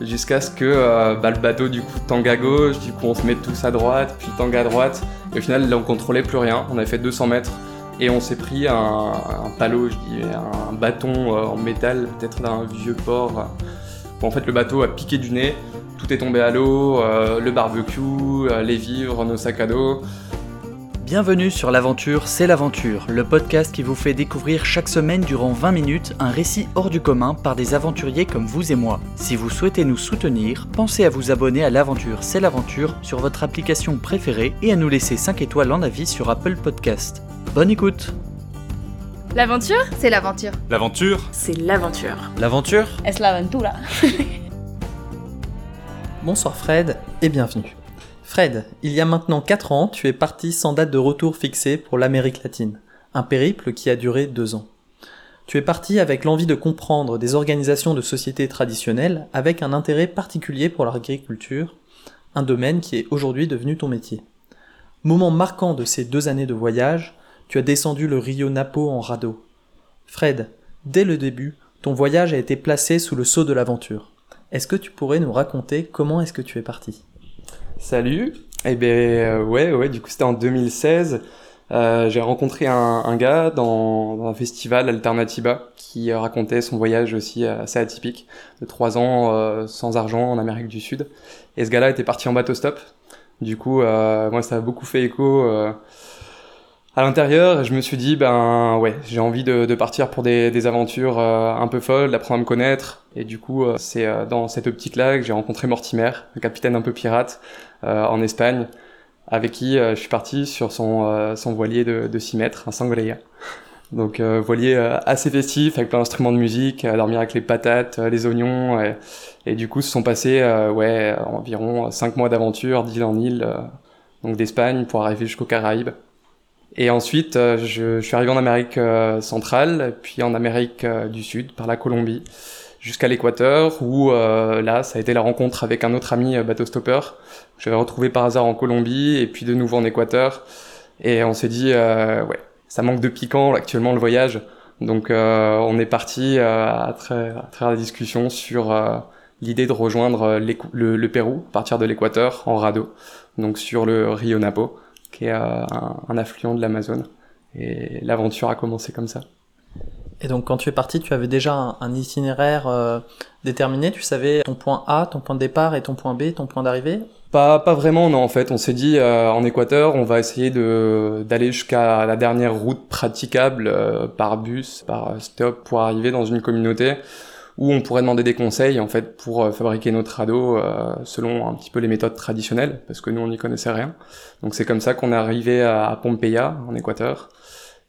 jusqu'à ce que bah, le bateau du coup tangue à gauche, du coup on se met tous à droite, puis tangue à droite, et au final là on contrôlait plus rien, on avait fait 200 mètres, et on s'est pris un, palot, je dis, un bâton en métal, peut-être d'un vieux port. en fait le bateau a piqué du nez, tout est tombé à l'eau, le barbecue, les vivres, nos sacs à dos. Bienvenue sur l'aventure C'est l'aventure, le podcast qui vous fait découvrir chaque semaine durant 20 minutes un récit hors du commun par des aventuriers comme vous et moi. Si vous souhaitez nous soutenir, pensez à vous abonner à l'aventure C'est l'aventure sur votre application préférée et à nous laisser 5 étoiles en avis sur Apple Podcast. Bonne écoute L'aventure? C'est l'aventure. L'aventure? C'est l'aventure. L'aventure? Es la aventura. Bonsoir Fred et bienvenue. Fred, il y a maintenant 4 ans, tu es parti sans date de retour fixée pour l'Amérique latine, un périple qui a duré 2 ans. Tu es parti avec l'envie de comprendre des organisations de sociétés traditionnelles avec un intérêt particulier pour l'agriculture, un domaine qui est aujourd'hui devenu ton métier. Moment marquant de ces deux années de voyage, tu as descendu le Rio Napo en radeau. Fred, dès le début, ton voyage a été placé sous le sceau de l'aventure. Est-ce que tu pourrais nous raconter comment est-ce que tu es parti? Salut. Eh ben euh, ouais, ouais. Du coup, c'était en 2016. Euh, j'ai rencontré un, un gars dans, dans, un festival Alternativa qui racontait son voyage aussi assez atypique de trois ans euh, sans argent en Amérique du Sud. Et ce gars-là était parti en bateau stop. Du coup, euh, moi, ça a beaucoup fait écho euh, à l'intérieur. Je me suis dit, ben ouais, j'ai envie de, de, partir pour des, des aventures un peu folles, d'apprendre à me connaître. Et du coup, c'est dans cette optique-là que j'ai rencontré Mortimer, un capitaine un peu pirate, euh, en Espagne, avec qui euh, je suis parti sur son, euh, son voilier de, de 6 mètres, un sangria. Donc voilier assez festif, avec plein d'instruments de musique, à dormir avec les patates, les oignons, et, et, du coup se sont passés ouais, environ 5 mois d'aventure d'île en île, donc d'Espagne pour arriver jusqu'aux Caraïbes. Et ensuite, je, je, suis arrivé en Amérique centrale, puis en Amérique du Sud, par la Colombie, jusqu'à l'Équateur, où là, ça a été la rencontre avec un autre ami bateau stopper, j'avais retrouvé par hasard en Colombie et puis de nouveau en Équateur. Et on s'est dit, euh, ouais, ça manque de piquant actuellement le voyage. Donc euh, on est parti euh, à, travers, à travers la discussion sur euh, l'idée de rejoindre euh, le, le, Pérou, partir de l'Équateur en radeau, donc sur le Rio Napo, qui est un, un affluent de l'Amazone. Et l'aventure a commencé comme ça. Et donc quand tu es parti, tu avais déjà un, un itinéraire euh, déterminé, tu savais ton point A, ton point de départ et ton point B, ton point d'arrivée? Pas, pas vraiment, non. En fait, on s'est dit euh, en Équateur, on va essayer de d'aller jusqu'à la dernière route praticable euh, par bus, par stop, pour arriver dans une communauté où on pourrait demander des conseils en fait pour euh, fabriquer notre radeau selon un petit peu les méthodes traditionnelles, parce que nous on n'y connaissait rien. Donc c'est comme ça qu'on est arrivé à, Pompeya, en Équateur,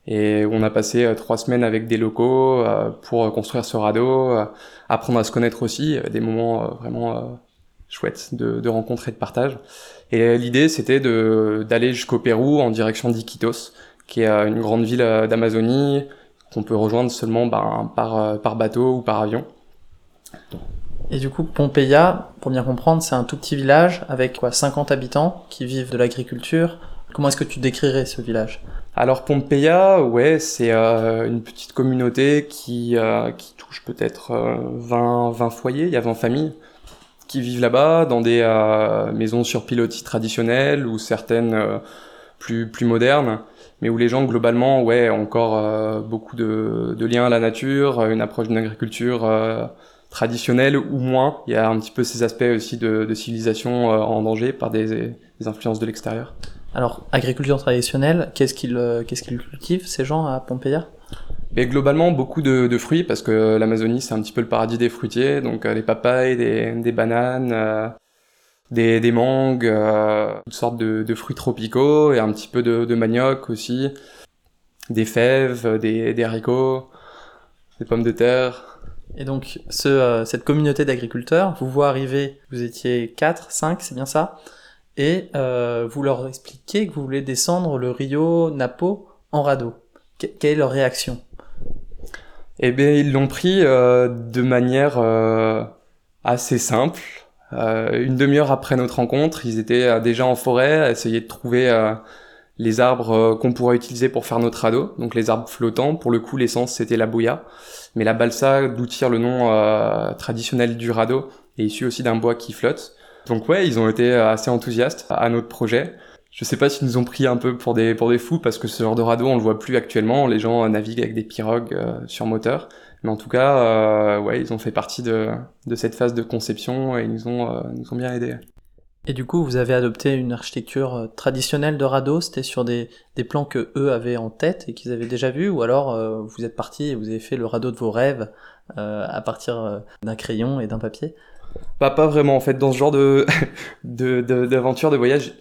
et on a passé trois semaines avec des locaux pour construire ce radeau, apprendre à se connaître aussi, des moments vraiment chouette de, de rencontres et de partage. Et l'idée, c'était d'aller jusqu'au Pérou en direction d'Iquitos, qui est euh, une grande ville euh, d'Amazonie qu'on peut rejoindre seulement ben, par, euh, par bateau ou par avion. Et du coup, Pompeya, pour bien comprendre, c'est un tout petit village avec quoi 50 habitants qui vivent de l'agriculture. Comment est-ce que tu décrirais ce village? Alors Pompeya, ouais, c'est euh, une petite communauté qui, euh, qui touche peut-être euh, 20, 20 foyers, il y a 20 familles qui vivent là-bas dans des euh, maisons sur pilotis traditionnelles ou certaines euh, plus plus modernes, mais où les gens globalement ouais ont encore euh, beaucoup de, liens à la nature, une approche d'une agriculture euh, traditionnelle ou moins. Il y a un petit peu ces aspects aussi de, de civilisation euh, en danger par des, des influences de l'extérieur. Alors agriculture traditionnelle, qu'est-ce qu'ils qu'est-ce qu'ils cultivent ces gens à Pompeya? Mais globalement, beaucoup de, de fruits, parce que l'Amazonie, c'est un petit peu le paradis des fruitiers, donc euh, les papayes, des, des bananes, euh, des, des mangues, euh, toutes sortes de, de, fruits tropicaux, et un petit peu de, de manioc aussi, des fèves, des, des, haricots, des pommes de terre. Et donc, euh, cette communauté d'agriculteurs, vous voit arriver, vous étiez 4, 5, c'est bien ça et euh, vous leur expliquez que vous voulez descendre le Rio Napo en radeau. quelle est leur réaction? Eh bien, ils l'ont pris euh, de manière assez simple. Une demi-heure après notre rencontre, ils étaient déjà en forêt à essayer de trouver les arbres qu'on pourrait utiliser pour faire notre radeau, donc les arbres flottants. Pour le coup, l'essence c'était la bouilla, mais la balsa, d'où tire le nom traditionnel du radeau, est issu aussi d'un bois qui flotte. Donc ouais, ils ont été assez enthousiastes à notre projet. Je sais pas s'ils nous ont pris un peu pour des pour des fous parce que ce genre de radeau on le voit plus actuellement. Les gens naviguent avec des pirogues euh, sur moteur, mais en tout cas, euh, ouais, ils ont fait partie de de cette phase de conception et ils nous ont euh, nous ont bien aidés. Et du coup, vous avez adopté une architecture traditionnelle de radeau, c'était sur des, plans que eux avaient en tête et qu'ils avaient déjà vus, ou alors vous êtes parti et vous avez fait le radeau de vos rêves à partir d'un crayon et d'un papier? Pas pas vraiment en fait dans ce genre de d'aventure de, de voyage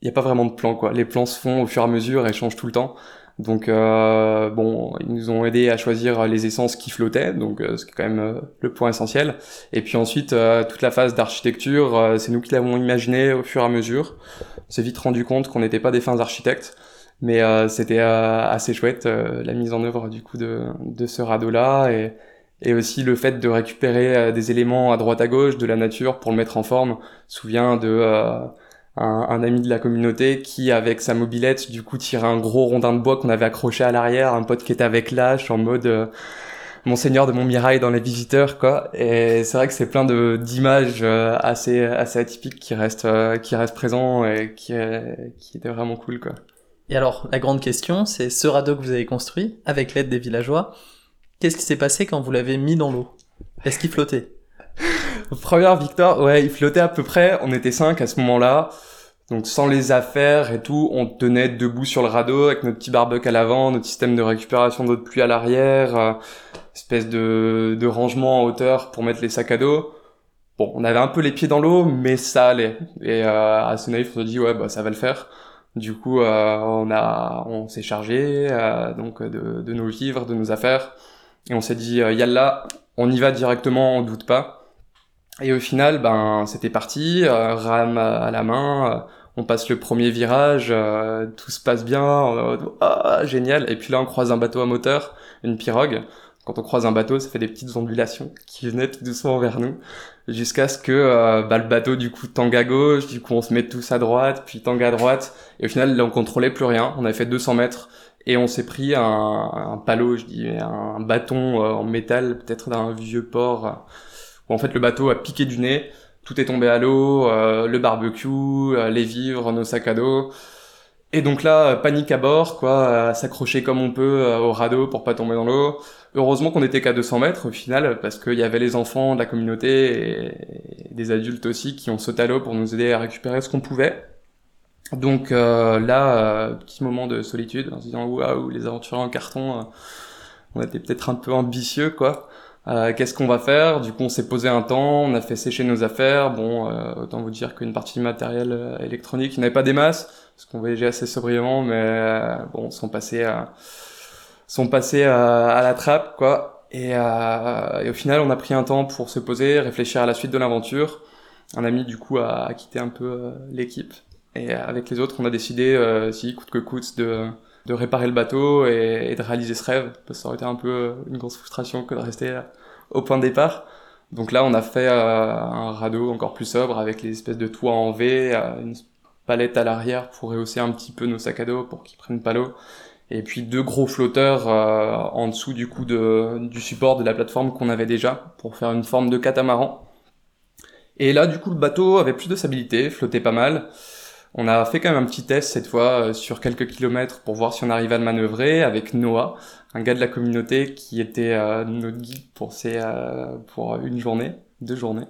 il n'y a pas vraiment de plan quoi. Les plans se font au fur et à mesure et changent tout le temps. Donc euh, bon, ils nous ont aidé à choisir les essences qui flottaient, donc euh, c'est quand même euh, le point essentiel. Et puis ensuite, euh, toute la phase d'architecture, c'est nous qui l'avons imaginé au fur et à mesure. On s'est vite rendu compte qu'on n'était pas des fins architectes, mais c'était assez chouette la mise en œuvre du coup de, de ce radeau-là et, et aussi le fait de récupérer des éléments à droite à gauche de la nature pour le mettre en forme. souviens de un, ami de la communauté qui, avec sa mobilette, du coup, tirait un gros rondin de bois qu'on avait accroché à l'arrière, un pote qui était avec l'âche en mode euh, Monseigneur de Montmirail dans les visiteurs, quoi. Et c'est vrai que c'est plein de d'images euh, assez assez atypiques qui restent euh, qui restent présents et qui qui étaient vraiment cool, quoi. Et alors, la grande question, c'est ce radeau que vous avez construit avec l'aide des villageois. Qu'est-ce qui s'est passé quand vous l'avez mis dans l'eau? Est-ce qu'il flottait? Première victoire, ouais, il flottait à peu près. On était cinq à ce moment-là. Donc sans les affaires et tout, on tenait debout sur le radeau avec notre petit barbecue à l'avant, notre système de récupération d'eau de pluie à l'arrière, euh, espèce de, de rangement en hauteur pour mettre les sacs à dos. Bon, on avait un peu les pieds dans l'eau, mais ça allait. Et euh, à ce naïf, on se dit ouais, bah ça va le faire. Du coup, euh, on a, on s'est chargé euh, donc de, de nos vivres, de nos affaires, et on s'est dit euh, yalla, on y va directement, on doute pas. Et au final, ben c'était parti, rame à la main, on passe le premier virage, euh, tout se passe bien, ah, génial. Et puis là, on croise un bateau à moteur, une pirogue. Quand on croise un bateau, ça fait des petites ondulations qui venaient tout doucement vers nous, jusqu'à ce que euh, bah, le bateau du coup tangue à gauche, du coup on se met tous à droite, puis tangue à droite. Et au final, là, on contrôlait plus rien. On avait fait 200 mètres et on s'est pris un, un palot, je dis, un bâton en métal, peut-être d'un vieux port où en fait le bateau a piqué du nez, tout est tombé à l'eau, euh, le barbecue, euh, les vivres, nos sacs à dos. Et donc là, panique à bord, quoi, s'accrocher comme on peut euh, au radeau pour pas tomber dans l'eau. Heureusement qu'on était qu'à 200 mètres au final, parce qu'il y avait les enfants de la communauté et des adultes aussi qui ont sauté à l'eau pour nous aider à récupérer ce qu'on pouvait. Donc là, petit moment de solitude, en se disant waouh, les aventuriers en carton, on était peut-être un peu ambitieux, quoi. Euh, qu'est-ce qu'on va faire? Du coup, on s'est posé un temps, on a fait sécher nos affaires. Bon, euh, autant vous dire qu'une partie du matériel euh, électronique, il n'y avait pas des masses, parce qu'on voyageait assez sobriement, mais bon, sont passés à, sont passés à, la trappe, quoi. Et, et, au final, on a pris un temps pour se poser, réfléchir à la suite de l'aventure. Un ami, du coup, a, a quitté un peu l'équipe. Et avec les autres, on a décidé, si coûte que coûte, de de réparer le bateau et, de réaliser ce rêve, parce que ça aurait été un peu euh, une grosse frustration que de rester euh, au point de départ. Donc là, on a fait euh, un radeau encore plus sobre avec les espèces de toits en V, une palette à l'arrière pour rehausser un petit peu nos sacs à dos pour qu'ils prennent pas l'eau. Et puis deux gros flotteurs en dessous du coup de, du support de la plateforme qu'on avait déjà pour faire une forme de catamaran. Et là, du coup, le bateau avait plus de stabilité, flottait pas mal. On a fait quand même un petit test cette fois euh, sur quelques kilomètres pour voir si on arrivait à le manœuvrer avec Noah, un gars de la communauté qui était euh, notre guide pour ces, euh, pour une journée, deux journées,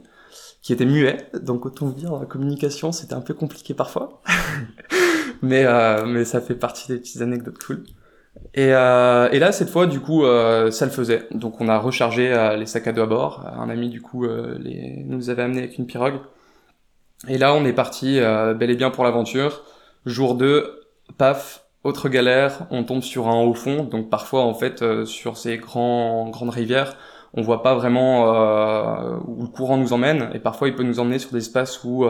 qui était muet. Donc autant vous dire, la communication c'était un peu compliqué parfois, mais mais ça fait partie des petites anecdotes cool. Et, et là, cette fois, du coup, ça le faisait. Donc, on a rechargé les sacs à dos à bord. Un ami, du coup, les, nous avait amené avec une pirogue. Et là, on est parti euh, bel et bien pour l'aventure. Jour 2, paf, autre galère, on tombe sur un haut fond. Donc parfois, en fait, euh, sur ces grands, grandes rivières, on voit pas vraiment euh, où le courant nous emmène. Et parfois, il peut nous emmener sur des espaces où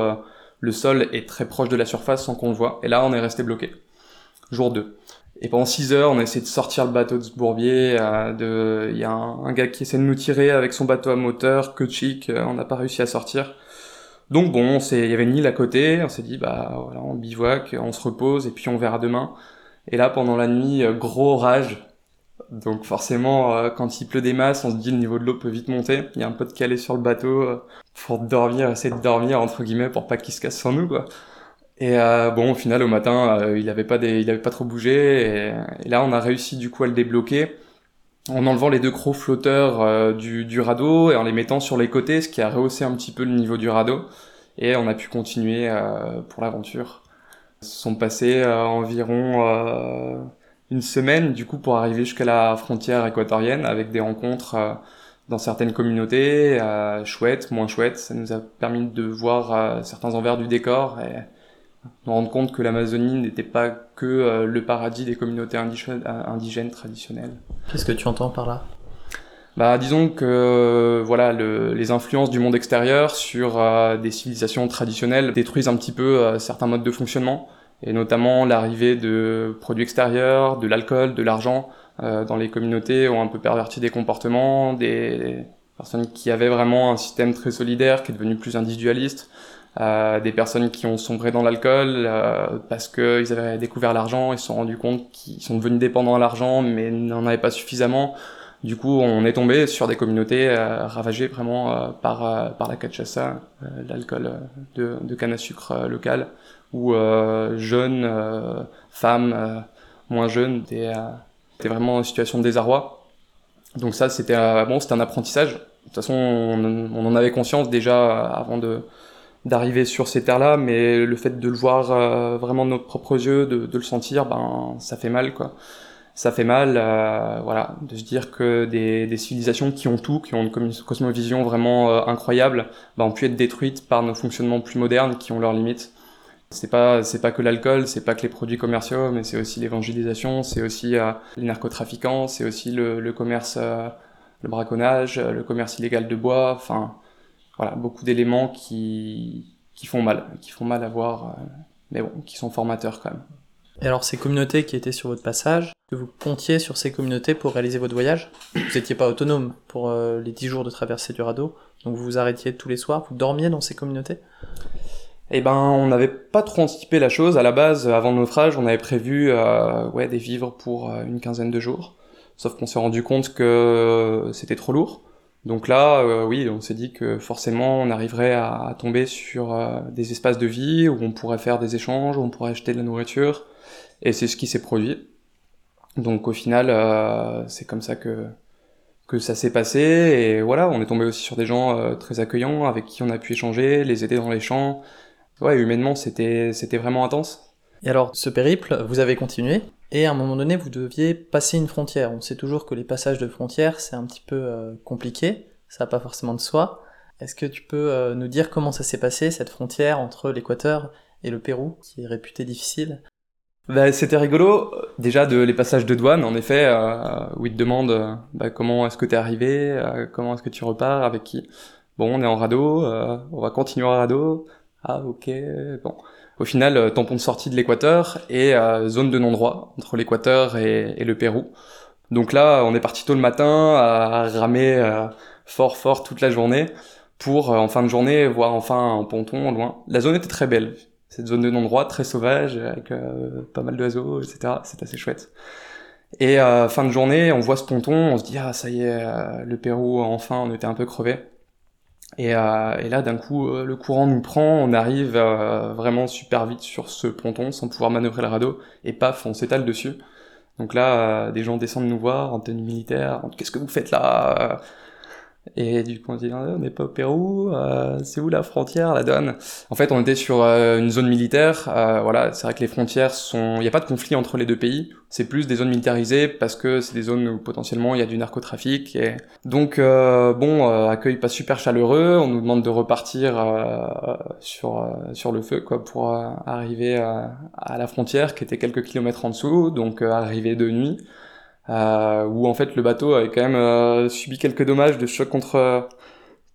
le sol est très proche de la surface sans qu'on le voit. Et là, on est resté bloqué. Jour 2. Et pendant 6 heures, on a essayé de sortir le bateau de ce bourbier. Il y a un, gars qui essaie de nous tirer avec son bateau à moteur, que on n'a pas réussi à sortir. Donc bon, il y avait une île à côté, on s'est dit bah voilà, on bivouac, on se repose et puis on verra demain. Et là pendant la nuit, euh, gros orage. Donc forcément, euh, quand il pleut des masses, on se dit le niveau de l'eau peut vite monter. Il y a un peu de calé sur le bateau euh, pour dormir, essayer de dormir entre guillemets pour pas qu'il se casse sur nous quoi. Et bon, au final, au matin, il avait pas il avait pas trop bougé. Et, là, on a réussi du coup à le débloquer en enlevant les deux crocs flotteurs du, du radeau et en les mettant sur les côtés, ce qui a rehaussé un petit peu le niveau du radeau. Et on a pu continuer pour l'aventure sont passés euh, environ euh, une semaine du coup pour arriver jusqu'à la frontière équatorienne avec des rencontres euh, dans certaines communautés, chouettes, moins chouettes. Ça nous a permis de voir certains envers du décor et nous rendre compte que l'Amazonie n'était pas que le paradis des communautés indigènes, traditionnelles. Qu'est-ce que tu entends par là? Bah, disons que voilà, le, les influences du monde extérieur sur des civilisations traditionnelles détruisent un petit peu certains modes de fonctionnement et notamment l'arrivée de produits extérieurs, de l'alcool, de l'argent euh, dans les communautés ont un peu perverti des comportements, des personnes qui avaient vraiment un système très solidaire qui est devenu plus individualiste, euh, des personnes qui ont sombré dans l'alcool euh, parce qu'ils avaient découvert l'argent, ils se sont rendus compte qu'ils sont devenus dépendants à l'argent mais n'en avaient pas suffisamment. Du coup, on est tombé sur des communautés euh, ravagées vraiment euh, par, euh, par la cachaça, l'alcool de, de canne à sucre local où jeunes, femmes, moins jeunes, étaient, étaient vraiment en situation de désarroi. Donc ça, c'était bon, c'était un apprentissage. De toute façon, on, on, en avait conscience déjà avant de d'arriver sur ces terres-là, mais le fait de le voir vraiment de nos propres yeux, de, le sentir, ben ça fait mal, quoi. Ça fait mal, euh, voilà, de se dire que des, civilisations qui ont tout, qui ont une cosmovision vraiment incroyable, ben, ont pu être détruites par nos fonctionnements plus modernes qui ont leurs limites. C'est pas c'est pas que l'alcool, c'est pas que les produits commerciaux, mais c'est aussi l'évangélisation, c'est aussi euh, les narcotrafiquants, c'est aussi le, le commerce, euh, le braconnage, euh, le commerce illégal de bois. Enfin, voilà, beaucoup d'éléments qui qui font mal, qui font mal à voir, mais bon, qui sont formateurs quand même. Et alors ces communautés qui étaient sur votre passage, que vous comptiez sur ces communautés pour réaliser votre voyage? Vous n'étiez pas autonome pour les 10 jours de traversée du radeau, donc vous vous arrêtiez tous les soirs, vous dormiez dans ces communautés? Eh ben, on n'avait pas trop anticipé la chose. À la base, avant le naufrage, on avait prévu euh, ouais, des vivres pour euh, une quinzaine de jours. Sauf qu'on s'est rendu compte que c'était trop lourd. Donc là, euh, oui, on s'est dit que forcément, on arriverait à, tomber sur euh, des espaces de vie où on pourrait faire des échanges, où on pourrait acheter de la nourriture. Et c'est ce qui s'est produit. Donc au final, c'est comme ça que que ça s'est passé. Et voilà, on est tombé aussi sur des gens très accueillants avec qui on a pu échanger, les aider dans les champs ouais, humainement, c'était vraiment intense. Et alors, ce périple, vous avez continué, et à un moment donné, vous deviez passer une frontière. On sait toujours que les passages de frontières, c'est un petit peu euh, compliqué, ça n'a pas forcément de soi. Est-ce que tu peux euh, nous dire comment ça s'est passé, cette frontière entre l'Équateur et le Pérou, qui est réputée difficile? Bah, C'était rigolo, déjà de les passages de douane, en effet, euh, où ils te demandent bah, comment est-ce que tu es arrivé, comment est-ce que tu repars, avec qui. Bon, on est en radeau, on va continuer en radeau, ah ok, bon. Au final, euh, tampon de sortie de l'Équateur et euh, zone de non-droit entre l'Équateur et, le Pérou. Donc là, on est parti tôt le matin à ramer euh, fort fort toute la journée pour en fin de journée voir enfin un ponton loin. La zone était très belle, cette zone de non-droit très sauvage avec pas mal d'oiseaux, etc. C'est assez chouette. Et fin de journée, on voit ce ponton, on se dit ah ça y est, le Pérou enfin, on était un peu crevé. Et, euh, et là, d'un coup, euh, le courant nous prend, on arrive euh, vraiment super vite sur ce ponton sans pouvoir manœuvrer le radeau, et paf, on s'étale dessus. Donc là, des gens descendent nous voir en tenue militaire, qu'est-ce que vous faites là? Et du coup, on dit, on n'est pas au Pérou, euh, c'est où la frontière, la donne En fait, on était sur euh, une zone militaire. Euh, voilà, c'est vrai que les frontières sont, il n'y a pas de conflit entre les deux pays. C'est plus des zones militarisées parce que c'est des zones où potentiellement il y a du narcotrafic. Et donc, bon, accueil pas super chaleureux. On nous demande de repartir sur sur le feu, quoi, pour arriver à la frontière qui était quelques kilomètres en dessous. Donc, arriver de nuit euh, où en fait le bateau avait quand même euh, subi quelques dommages de choc contre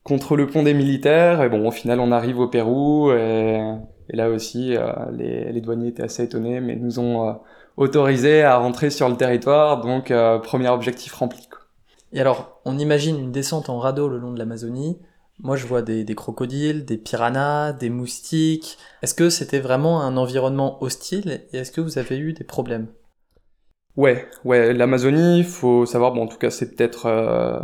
contre le pont des militaires. Et bon, au final, on arrive au Pérou et, et là aussi, euh, les, les, douaniers étaient assez étonnés, mais nous ont euh, autorisé à rentrer sur le territoire. Donc, euh, premier objectif rempli. Quoi. Et alors, on imagine une descente en radeau le long de l'Amazonie. Moi, je vois des, des crocodiles, des piranhas, des moustiques. Est-ce que c'était vraiment un environnement hostile et est-ce que vous avez eu des problèmes? Ouais, ouais, l'Amazonie, faut savoir, bon, en tout cas, c'est peut-être euh,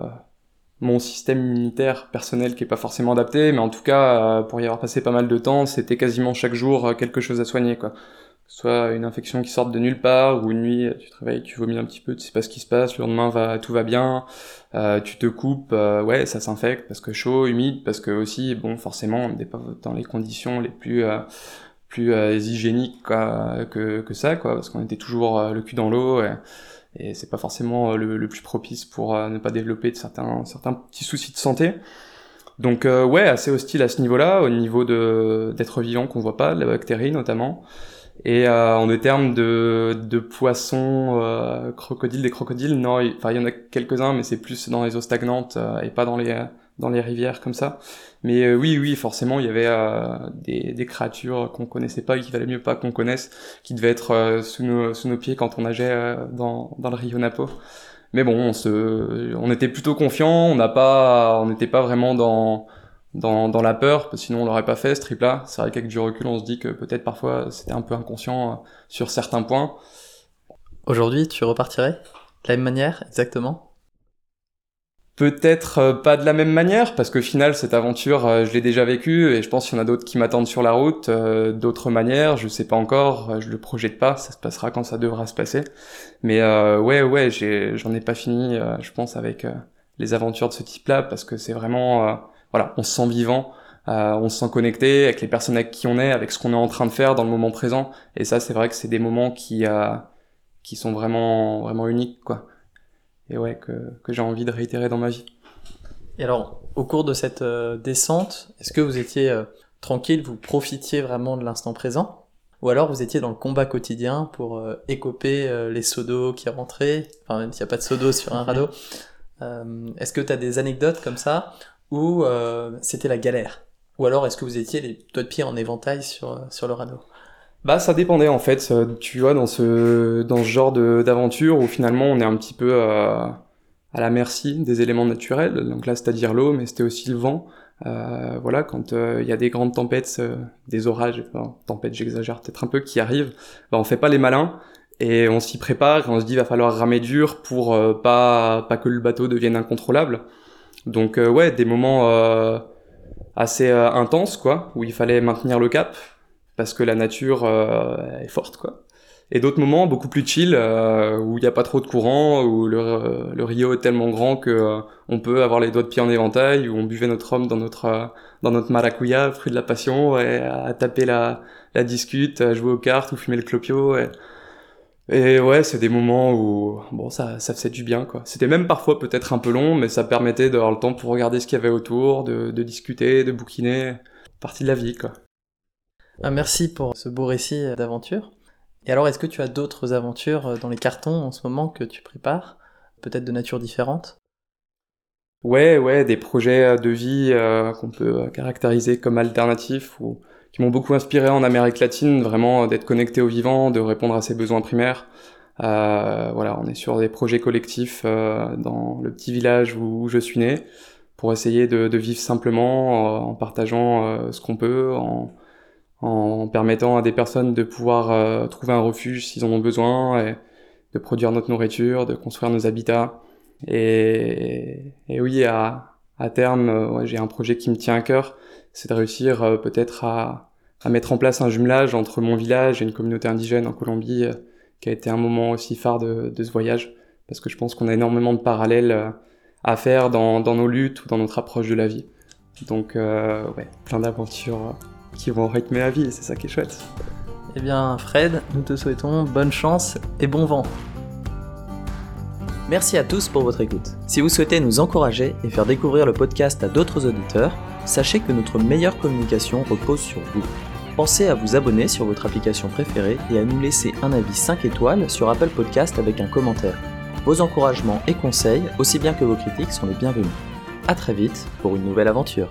mon système immunitaire personnel qui est pas forcément adapté, mais en tout cas, euh, pour y avoir passé pas mal de temps, c'était quasiment chaque jour euh, quelque chose à soigner, quoi. Soit une infection qui sort de nulle part, ou une nuit, tu te réveilles, tu vomis un petit peu, tu sais pas ce qui se passe, le lendemain, va, tout va bien, euh, tu te coupes, ouais, ça s'infecte parce que chaud, humide, parce que aussi, bon, forcément, on n'est pas dans les conditions les plus plus hygiéniques quoi, que, que ça, quoi, parce qu'on était toujours le cul dans l'eau. Et, et c'est pas forcément le, le, plus propice pour ne pas développer de certains certains petits soucis de santé. Donc ouais, assez hostile à ce niveau-là, au niveau de d'être vivant qu'on voit pas, la bactérie notamment. Et euh, en termes de, de poissons, euh, crocodiles, des crocodiles, non, enfin il y en a quelques-uns, mais c'est plus dans les eaux stagnantes euh, et pas dans les dans les rivières comme ça. Mais euh, oui, oui, forcément, il y avait euh, des, des créatures qu'on connaissait pas et qu'il valait mieux pas qu'on connaisse, qui devaient être sous nos sous nos pieds quand on nageait dans dans le Rio Napo. Mais bon, on se, on était plutôt confiants, on n'a pas, on n'était pas vraiment dans dans, dans la peur, parce que sinon on l'aurait pas fait ce trip-là. C'est vrai qu'avec du recul, on se dit que peut-être parfois c'était un peu inconscient euh, sur certains points. Aujourd'hui, tu repartirais de la même manière, exactement? Peut-être euh, pas de la même manière, parce que final, cette aventure, euh, je l'ai déjà vécue, et je pense qu'il y en a d'autres qui m'attendent sur la route, d'autres manières, je sais pas encore, je le projette pas, ça se passera quand ça devra se passer. Mais ouais, ouais, j'en ai, pas fini, je pense, avec les aventures de ce type-là, parce que c'est vraiment voilà, on se sent vivant, euh, on se sent connecté avec les personnes avec qui on est, avec ce qu'on est en train de faire dans le moment présent. Et ça, c'est vrai que c'est des moments qui euh, qui sont vraiment vraiment uniques, quoi. Et ouais, que que j'ai envie de réitérer dans ma vie. Et alors, au cours de cette euh, descente, est-ce que vous étiez euh, tranquille, vous profitiez vraiment de l'instant présent? Ou alors vous étiez dans le combat quotidien pour euh, écoper les seaux d'eau qui rentraient, enfin même s'il n'y a pas de seau d'eau sur un radeau. Est-ce que tu as des anecdotes comme ça ou euh, c'était la galère? Ou alors est-ce que vous étiez les doigts de pied en éventail sur, sur le radeau? Bah ça dépendait en fait, tu vois dans ce dans ce genre d'aventure où finalement on est un petit peu euh, à la merci des éléments naturels. Donc là c'est-à-dire l'eau, mais c'était aussi le vent. Euh, voilà, quand il y a des grandes tempêtes, des orages, tempêtes j'exagère peut-être un peu, qui arrivent, bah on fait pas les malins et on s'y prépare et on se dit va falloir ramer dur pour pas pas que le bateau devienne incontrôlable. Donc euh, ouais, des moments euh, assez euh, intenses quoi, où il fallait maintenir le cap parce que la nature est forte quoi. Et d'autres moments beaucoup plus chill où il n'y a pas trop de courant, où le, le rio est tellement grand que on peut avoir les doigts de pied en éventail, où on buvait notre rhum dans notre dans notre maracuya, fruit de la passion, et à taper la la discute, à jouer aux cartes ou fumer le clopio. Et, et ouais, c'est des moments où bon, ça, ça faisait du bien quoi. C'était même parfois peut-être un peu long, mais ça permettait d'avoir le temps pour regarder ce qu'il y avait autour, de, de discuter, de bouquiner. Partie de la vie quoi. Ah, merci pour ce beau récit d'aventure. Et alors, est-ce que tu as d'autres aventures dans les cartons en ce moment que tu prépares, peut-être de nature différente? Ouais, ouais, des projets de vie euh, qu'on peut caractériser comme alternatifs ou qui m'ont beaucoup inspiré en Amérique latine, vraiment d'être connecté au vivant, de répondre à ses besoins primaires. Euh, voilà, on est sur des projets collectifs euh, dans le petit village où, je suis né, pour essayer de, de vivre simplement, euh, en partageant euh, ce qu'on peut, en, en, permettant à des personnes de pouvoir euh, trouver un refuge s'ils en ont besoin, et de produire notre nourriture, de construire nos habitats. Et, oui, à, terme, ouais, j'ai un projet qui me tient à cœur, c'est de réussir euh, peut-être à, mettre en place un jumelage entre mon village et une communauté indigène en Colombie, euh, qui a été un moment aussi phare de, ce voyage, parce que je pense qu'on a énormément de parallèles euh, à faire dans, dans, nos luttes ou dans notre approche de la vie. Donc ouais, plein d'aventures qui vont rythmer la vie, c'est ça qui est chouette. Eh bien Fred, nous te souhaitons bonne chance et bon vent. Merci à tous pour votre écoute. Si vous souhaitez nous encourager et faire découvrir le podcast à d'autres auditeurs, sachez que notre meilleure communication repose sur vous. Pensez à vous abonner sur votre application préférée et à nous laisser un avis 5 étoiles sur Apple Podcast avec un commentaire. Vos encouragements et conseils, aussi bien que vos critiques, sont les bienvenus. A très vite pour une nouvelle aventure.